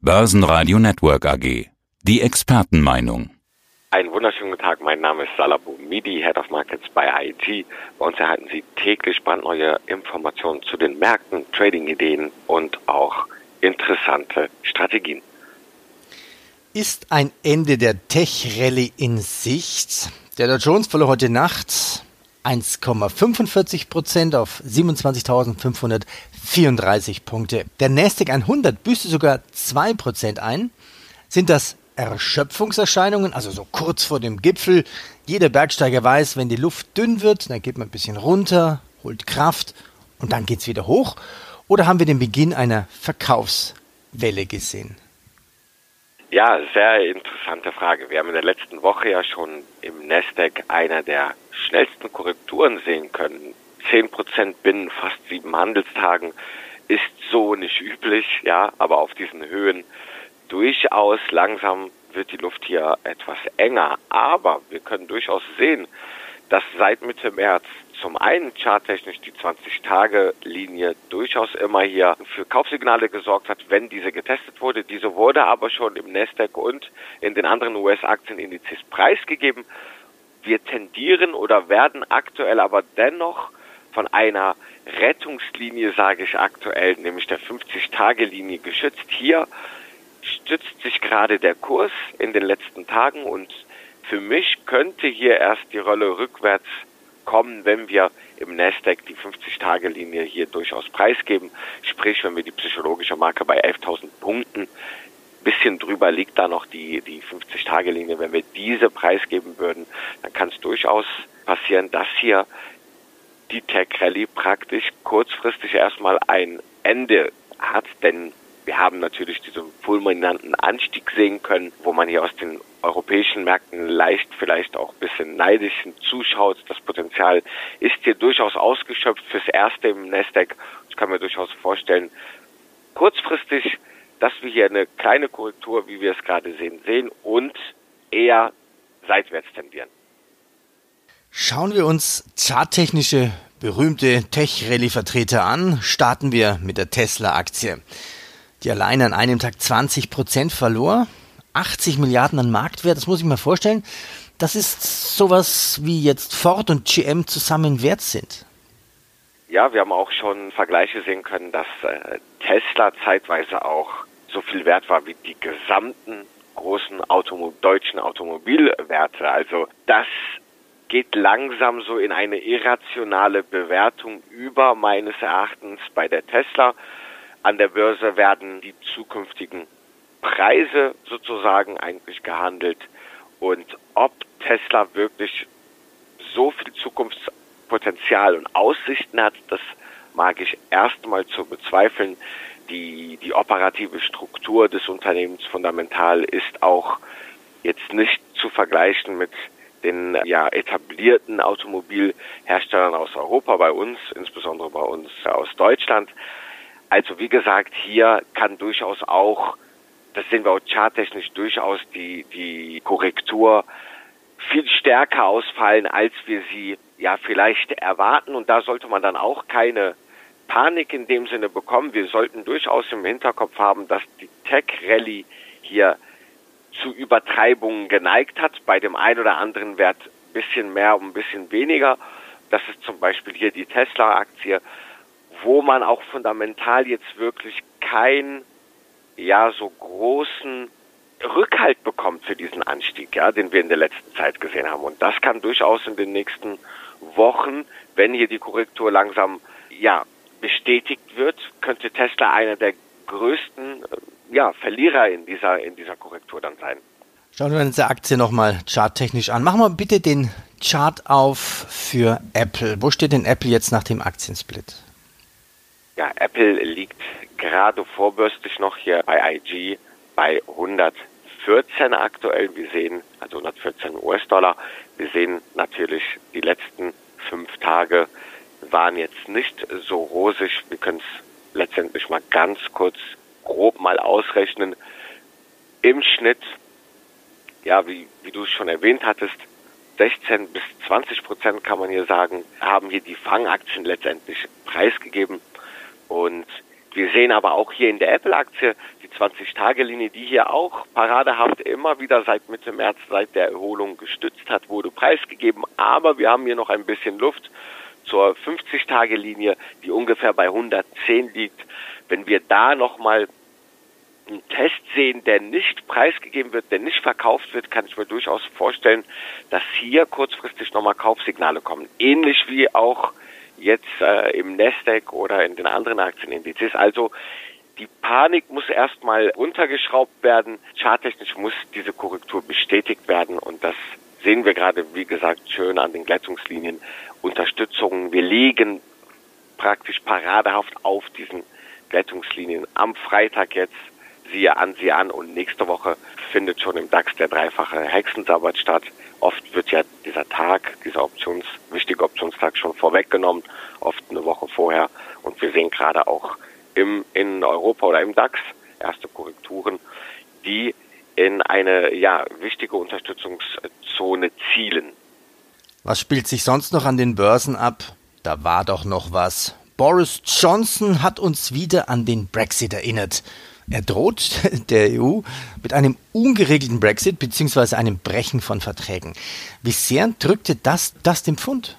Börsenradio Network AG. Die Expertenmeinung. Einen wunderschönen guten Tag, mein Name ist Salabo Midi, Head of Markets bei IG. Bei uns erhalten Sie täglich brandneue Informationen zu den Märkten, Trading-Ideen und auch interessante Strategien. Ist ein Ende der Tech-Rallye in Sicht? Der Dow Jones verlor heute Nacht 1,45 Prozent auf 27.534 Punkte. Der Nasdaq 100 büßte sogar 2 Prozent ein. Sind das Erschöpfungserscheinungen, also so kurz vor dem Gipfel? Jeder Bergsteiger weiß, wenn die Luft dünn wird, dann geht man ein bisschen runter, holt Kraft und dann geht's wieder hoch. Oder haben wir den Beginn einer Verkaufswelle gesehen? Ja, sehr interessante Frage. Wir haben in der letzten Woche ja schon im Nasdaq einer der schnellsten Korrekturen sehen können. Zehn Prozent binnen fast sieben Handelstagen ist so nicht üblich, ja, aber auf diesen Höhen durchaus langsam wird die Luft hier etwas enger. Aber wir können durchaus sehen, dass seit Mitte März zum einen charttechnisch die 20-Tage-Linie durchaus immer hier für Kaufsignale gesorgt hat, wenn diese getestet wurde. Diese wurde aber schon im Nasdaq und in den anderen US-Aktienindizes preisgegeben. Wir tendieren oder werden aktuell aber dennoch von einer Rettungslinie, sage ich aktuell, nämlich der 50-Tage-Linie geschützt. Hier stützt sich gerade der Kurs in den letzten Tagen und für mich könnte hier erst die Rolle rückwärts kommen, wenn wir im Nasdaq die 50-Tage-Linie hier durchaus preisgeben. Sprich, wenn wir die psychologische Marke bei 11.000 Punkten bisschen drüber liegt da noch die, die 50-Tage-Linie. Wenn wir diese preisgeben würden, dann kann es durchaus passieren, dass hier die Tech Rally praktisch kurzfristig erstmal ein Ende hat, denn wir haben natürlich diesen fulminanten Anstieg sehen können, wo man hier aus den europäischen Märkten leicht vielleicht auch ein bisschen neidisch zuschaut. Das Potenzial ist hier durchaus ausgeschöpft fürs Erste im Nasdaq. Ich kann mir durchaus vorstellen, kurzfristig, dass wir hier eine kleine Korrektur, wie wir es gerade sehen, sehen und eher seitwärts tendieren. Schauen wir uns charttechnische berühmte Tech-Rallye-Vertreter an. Starten wir mit der Tesla-Aktie die allein an einem Tag 20 Prozent verlor. 80 Milliarden an Marktwert, das muss ich mir vorstellen. Das ist sowas wie jetzt Ford und GM zusammen wert sind. Ja, wir haben auch schon Vergleiche sehen können, dass äh, Tesla zeitweise auch so viel wert war wie die gesamten großen Automo deutschen Automobilwerte. Also das geht langsam so in eine irrationale Bewertung über meines Erachtens bei der Tesla. An der Börse werden die zukünftigen Preise sozusagen eigentlich gehandelt und ob Tesla wirklich so viel Zukunftspotenzial und Aussichten hat, das mag ich erstmal zu bezweifeln. Die, die operative Struktur des Unternehmens fundamental ist auch jetzt nicht zu vergleichen mit den ja, etablierten Automobilherstellern aus Europa, bei uns, insbesondere bei uns aus Deutschland. Also wie gesagt, hier kann durchaus auch, das sehen wir auch charttechnisch, durchaus die, die Korrektur viel stärker ausfallen, als wir sie ja vielleicht erwarten. Und da sollte man dann auch keine Panik in dem Sinne bekommen. Wir sollten durchaus im Hinterkopf haben, dass die Tech-Rallye hier zu Übertreibungen geneigt hat. Bei dem einen oder anderen Wert ein bisschen mehr, ein bisschen weniger. Das ist zum Beispiel hier die Tesla-Aktie wo man auch fundamental jetzt wirklich keinen ja so großen Rückhalt bekommt für diesen Anstieg, ja, den wir in der letzten Zeit gesehen haben. Und das kann durchaus in den nächsten Wochen, wenn hier die Korrektur langsam ja bestätigt wird, könnte Tesla einer der größten äh, ja, Verlierer in dieser in dieser Korrektur dann sein. Schauen wir uns die Aktie nochmal charttechnisch an. Machen wir bitte den Chart auf für Apple. Wo steht denn Apple jetzt nach dem Aktiensplit? Ja, Apple liegt gerade vorbörslich noch hier bei IG bei 114 aktuell. Wir sehen, also 114 US-Dollar. Wir sehen natürlich, die letzten fünf Tage waren jetzt nicht so rosig. Wir können es letztendlich mal ganz kurz grob mal ausrechnen. Im Schnitt, ja, wie, wie du es schon erwähnt hattest, 16 bis 20 Prozent kann man hier sagen, haben hier die Fangaktien letztendlich preisgegeben. Und Wir sehen aber auch hier in der Apple-Aktie die 20-Tage-Linie, die hier auch paradehaft immer wieder seit Mitte März, seit der Erholung gestützt hat, wurde preisgegeben. Aber wir haben hier noch ein bisschen Luft zur 50-Tage-Linie, die ungefähr bei 110 liegt. Wenn wir da nochmal einen Test sehen, der nicht preisgegeben wird, der nicht verkauft wird, kann ich mir durchaus vorstellen, dass hier kurzfristig nochmal Kaufsignale kommen. Ähnlich wie auch jetzt äh, im Nasdaq oder in den anderen Aktienindizes. Also die Panik muss erstmal runtergeschraubt werden. Charttechnisch muss diese Korrektur bestätigt werden und das sehen wir gerade, wie gesagt, schön an den Glättungslinien. Unterstützungen. Wir liegen praktisch paradehaft auf diesen Glättungslinien. Am Freitag jetzt siehe an, siehe an und nächste Woche findet schon im DAX der dreifache Hexensabbat statt. Oft wird ja dieser Tag, dieser Options, wichtige Optionstag schon vorweggenommen, oft eine Woche vorher. Und wir sehen gerade auch im, in Europa oder im DAX erste Korrekturen, die in eine ja, wichtige Unterstützungszone zielen. Was spielt sich sonst noch an den Börsen ab? Da war doch noch was. Boris Johnson hat uns wieder an den Brexit erinnert. Er droht der EU mit einem ungeregelten Brexit bzw. einem Brechen von Verträgen. Wie sehr drückte das, das dem Pfund?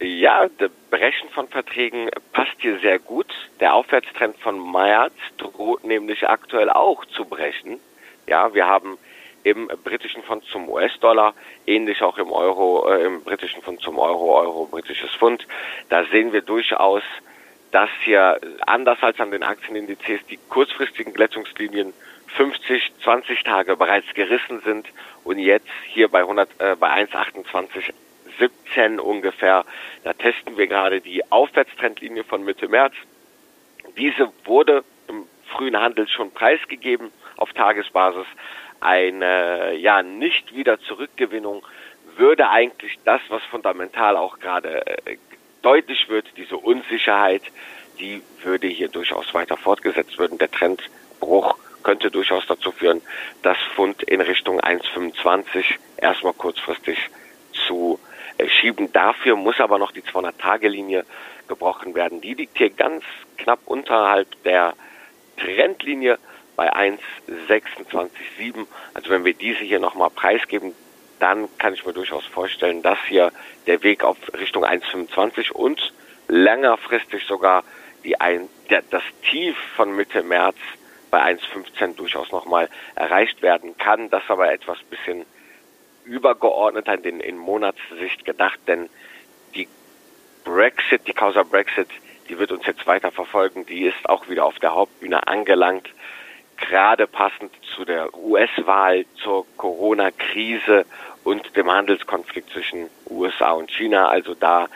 Ja, das Brechen von Verträgen passt hier sehr gut. Der Aufwärtstrend von März droht nämlich aktuell auch zu brechen. Ja, wir haben im britischen Pfund zum US-Dollar, ähnlich auch im Euro, äh, im britischen Pfund zum Euro, Euro, britisches Pfund. Da sehen wir durchaus dass hier anders als an den Aktienindizes die kurzfristigen Glättungslinien 50, 20 Tage bereits gerissen sind und jetzt hier bei 100, äh, bei 1,28 17 ungefähr, da testen wir gerade die Aufwärtstrendlinie von Mitte März. Diese wurde im frühen Handel schon preisgegeben auf Tagesbasis. Eine ja nicht wieder Zurückgewinnung würde eigentlich das, was fundamental auch gerade äh, deutlich wird, diese Unsicherheit, die würde hier durchaus weiter fortgesetzt werden. Der Trendbruch könnte durchaus dazu führen, dass Pfund in Richtung 1,25 erstmal kurzfristig zu äh, schieben. Dafür muss aber noch die 200-Tage-Linie gebrochen werden. Die liegt hier ganz knapp unterhalb der Trendlinie bei 1,26,7. Also wenn wir diese hier nochmal preisgeben, dann kann ich mir durchaus vorstellen, dass hier der Weg auf Richtung 1,25 und längerfristig sogar die ein, der, das Tief von Mitte März bei 1,15 durchaus nochmal erreicht werden kann. Das aber etwas bisschen übergeordneter in, den, in Monatssicht gedacht, denn die Brexit, die Causa Brexit, die wird uns jetzt weiter verfolgen. Die ist auch wieder auf der Hauptbühne angelangt. Gerade passend zu der US-Wahl, zur Corona-Krise und dem Handelskonflikt zwischen USA und China. Also da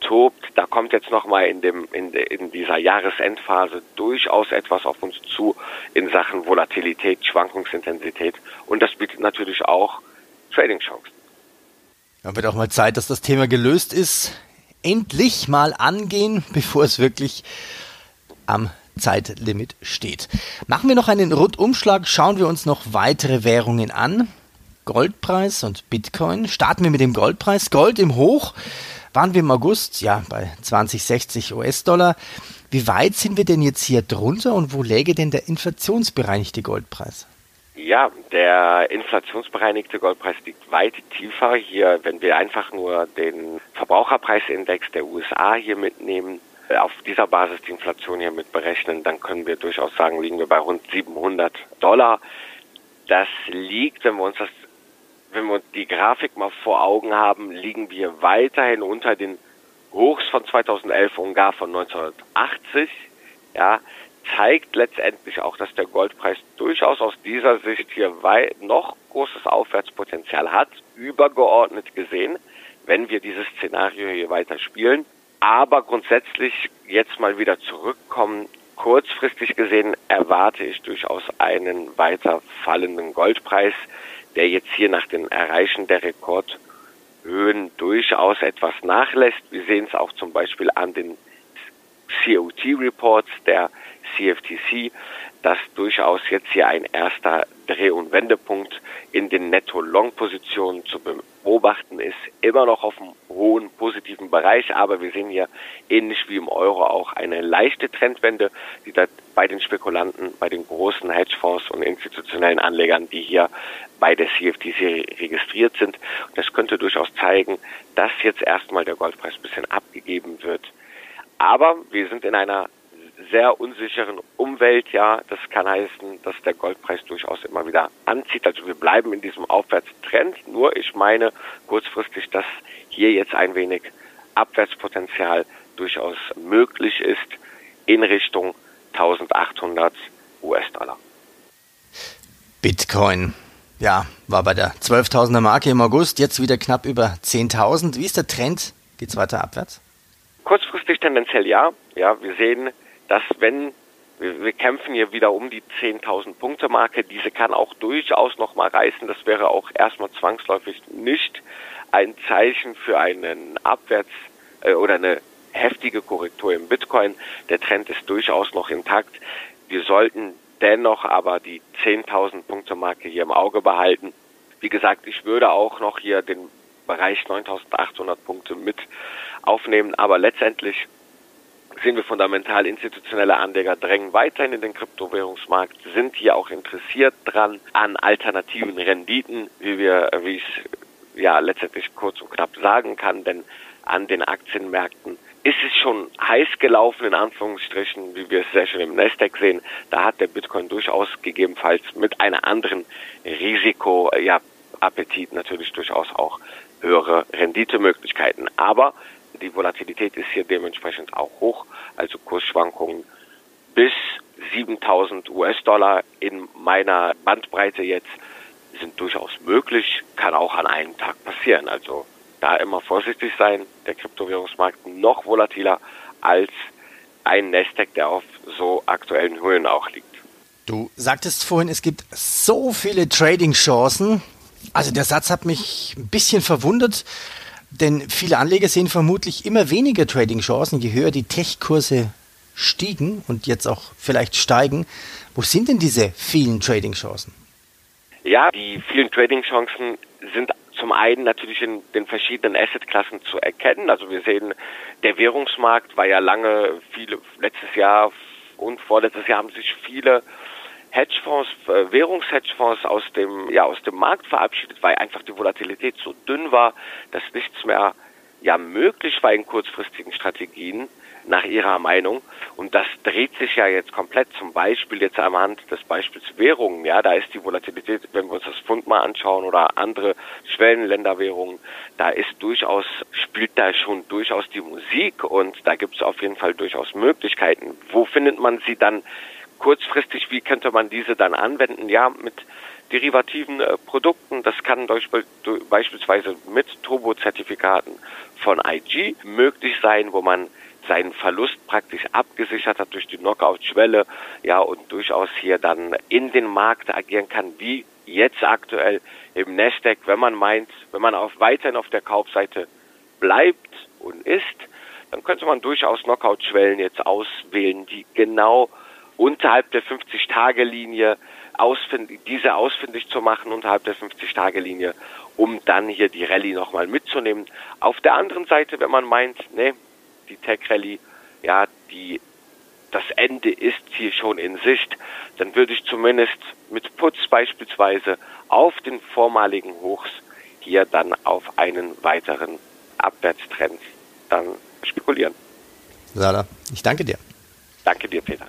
tobt, da kommt jetzt nochmal in in, in dieser Jahresendphase durchaus etwas auf uns zu in Sachen Volatilität, Schwankungsintensität. Und das bietet natürlich auch Trading-Chancen. Dann wird auch mal Zeit, dass das Thema gelöst ist. Endlich mal angehen, bevor es wirklich am Zeitlimit steht. Machen wir noch einen Rundumschlag, schauen wir uns noch weitere Währungen an. Goldpreis und Bitcoin. Starten wir mit dem Goldpreis. Gold im Hoch waren wir im August ja bei 2060 US-Dollar. Wie weit sind wir denn jetzt hier drunter und wo läge denn der inflationsbereinigte Goldpreis? Ja, der inflationsbereinigte Goldpreis liegt weit tiefer. Hier, wenn wir einfach nur den Verbraucherpreisindex der USA hier mitnehmen, auf dieser Basis die Inflation hier mit berechnen, dann können wir durchaus sagen, liegen wir bei rund 700 Dollar. Das liegt, wenn wir uns das wenn wir die Grafik mal vor Augen haben, liegen wir weiterhin unter den Hochs von 2011 und gar von 1980. Ja, zeigt letztendlich auch, dass der Goldpreis durchaus aus dieser Sicht hier weit noch großes Aufwärtspotenzial hat, übergeordnet gesehen, wenn wir dieses Szenario hier weiter spielen. Aber grundsätzlich jetzt mal wieder zurückkommen. Kurzfristig gesehen erwarte ich durchaus einen weiter fallenden Goldpreis der jetzt hier nach dem Erreichen der Rekordhöhen durchaus etwas nachlässt. Wir sehen es auch zum Beispiel an den COT-Reports der CFTC, dass durchaus jetzt hier ein erster Dreh- und Wendepunkt in den Netto-Long-Positionen zu beobachten ist. Immer noch auf einem hohen positiven Bereich, aber wir sehen hier ähnlich wie im Euro auch eine leichte Trendwende, die da bei den Spekulanten, bei den großen Hedgefonds und institutionellen Anlegern, die hier bei der CFTC registriert sind. das könnte durchaus zeigen, dass jetzt erstmal der Goldpreis ein bisschen abgegeben wird. Aber wir sind in einer sehr unsicheren Umwelt, ja, das kann heißen, dass der Goldpreis durchaus immer wieder anzieht. Also wir bleiben in diesem Aufwärtstrend. Nur ich meine kurzfristig, dass hier jetzt ein wenig Abwärtspotenzial durchaus möglich ist in Richtung 1800 US-Dollar. Bitcoin. Ja, war bei der 12.000er Marke im August, jetzt wieder knapp über 10.000. Wie ist der Trend? Geht es weiter abwärts? Kurzfristig tendenziell ja. Ja, wir sehen dass wenn wir, kämpfen hier wieder um die 10.000 Punkte Marke, diese kann auch durchaus noch mal reißen. Das wäre auch erstmal zwangsläufig nicht ein Zeichen für einen Abwärts äh, oder eine heftige Korrektur im Bitcoin. Der Trend ist durchaus noch intakt. Wir sollten dennoch aber die 10.000 Punkte Marke hier im Auge behalten. Wie gesagt, ich würde auch noch hier den Bereich 9.800 Punkte mit aufnehmen, aber letztendlich sehen wir fundamental institutionelle Anleger drängen weiterhin in den Kryptowährungsmarkt, sind hier auch interessiert dran an alternativen Renditen, wie wir, wie ich ja letztendlich kurz und knapp sagen kann, denn an den Aktienmärkten ist es schon heiß gelaufen, in Anführungsstrichen, wie wir es sehr schön im Nasdaq sehen. Da hat der Bitcoin durchaus gegebenenfalls mit einer anderen Risiko, ja, Appetit natürlich durchaus auch höhere Renditemöglichkeiten. Aber die Volatilität ist hier dementsprechend auch hoch, also Kursschwankungen bis 7000 US-Dollar in meiner Bandbreite jetzt sind durchaus möglich, kann auch an einem Tag passieren. Also da immer vorsichtig sein, der Kryptowährungsmarkt noch volatiler als ein Nasdaq, der auf so aktuellen Höhen auch liegt. Du sagtest vorhin, es gibt so viele Trading-Chancen. Also der Satz hat mich ein bisschen verwundert. Denn viele Anleger sehen vermutlich immer weniger Trading-Chancen, je höher die Tech-Kurse stiegen und jetzt auch vielleicht steigen. Wo sind denn diese vielen Trading-Chancen? Ja, die vielen Trading-Chancen sind zum einen natürlich in den verschiedenen Assetklassen zu erkennen. Also wir sehen, der Währungsmarkt war ja lange, viele, letztes Jahr und vorletztes Jahr haben sich viele Hedgefonds, äh, Währungshedgefonds aus dem, ja, aus dem Markt verabschiedet, weil einfach die Volatilität so dünn war, dass nichts mehr ja möglich war in kurzfristigen Strategien nach ihrer Meinung. Und das dreht sich ja jetzt komplett. Zum Beispiel jetzt am Hand des Beispiels Währungen. Ja, da ist die Volatilität, wenn wir uns das Pfund mal anschauen oder andere Schwellenländerwährungen, da ist durchaus, spielt da schon durchaus die Musik und da gibt es auf jeden Fall durchaus Möglichkeiten. Wo findet man sie dann kurzfristig, wie könnte man diese dann anwenden? Ja, mit derivativen äh, Produkten. Das kann durch, beispielsweise mit Turbo-Zertifikaten von IG möglich sein, wo man seinen Verlust praktisch abgesichert hat durch die Knockout-Schwelle, ja, und durchaus hier dann in den Markt agieren kann, wie jetzt aktuell im Nasdaq, wenn man meint, wenn man auf, weiterhin auf der Kaufseite bleibt und ist, dann könnte man durchaus Knockout-Schwellen jetzt auswählen, die genau unterhalb der 50-Tage-Linie ausfindig, diese ausfindig zu machen unterhalb der 50-Tage-Linie, um dann hier die Rallye nochmal mitzunehmen. Auf der anderen Seite, wenn man meint, ne, die Tech-Rallye, ja, die, das Ende ist hier schon in Sicht, dann würde ich zumindest mit Putz beispielsweise auf den vormaligen Hochs hier dann auf einen weiteren Abwärtstrend dann spekulieren. Sada, ich danke dir. Danke dir, Peter.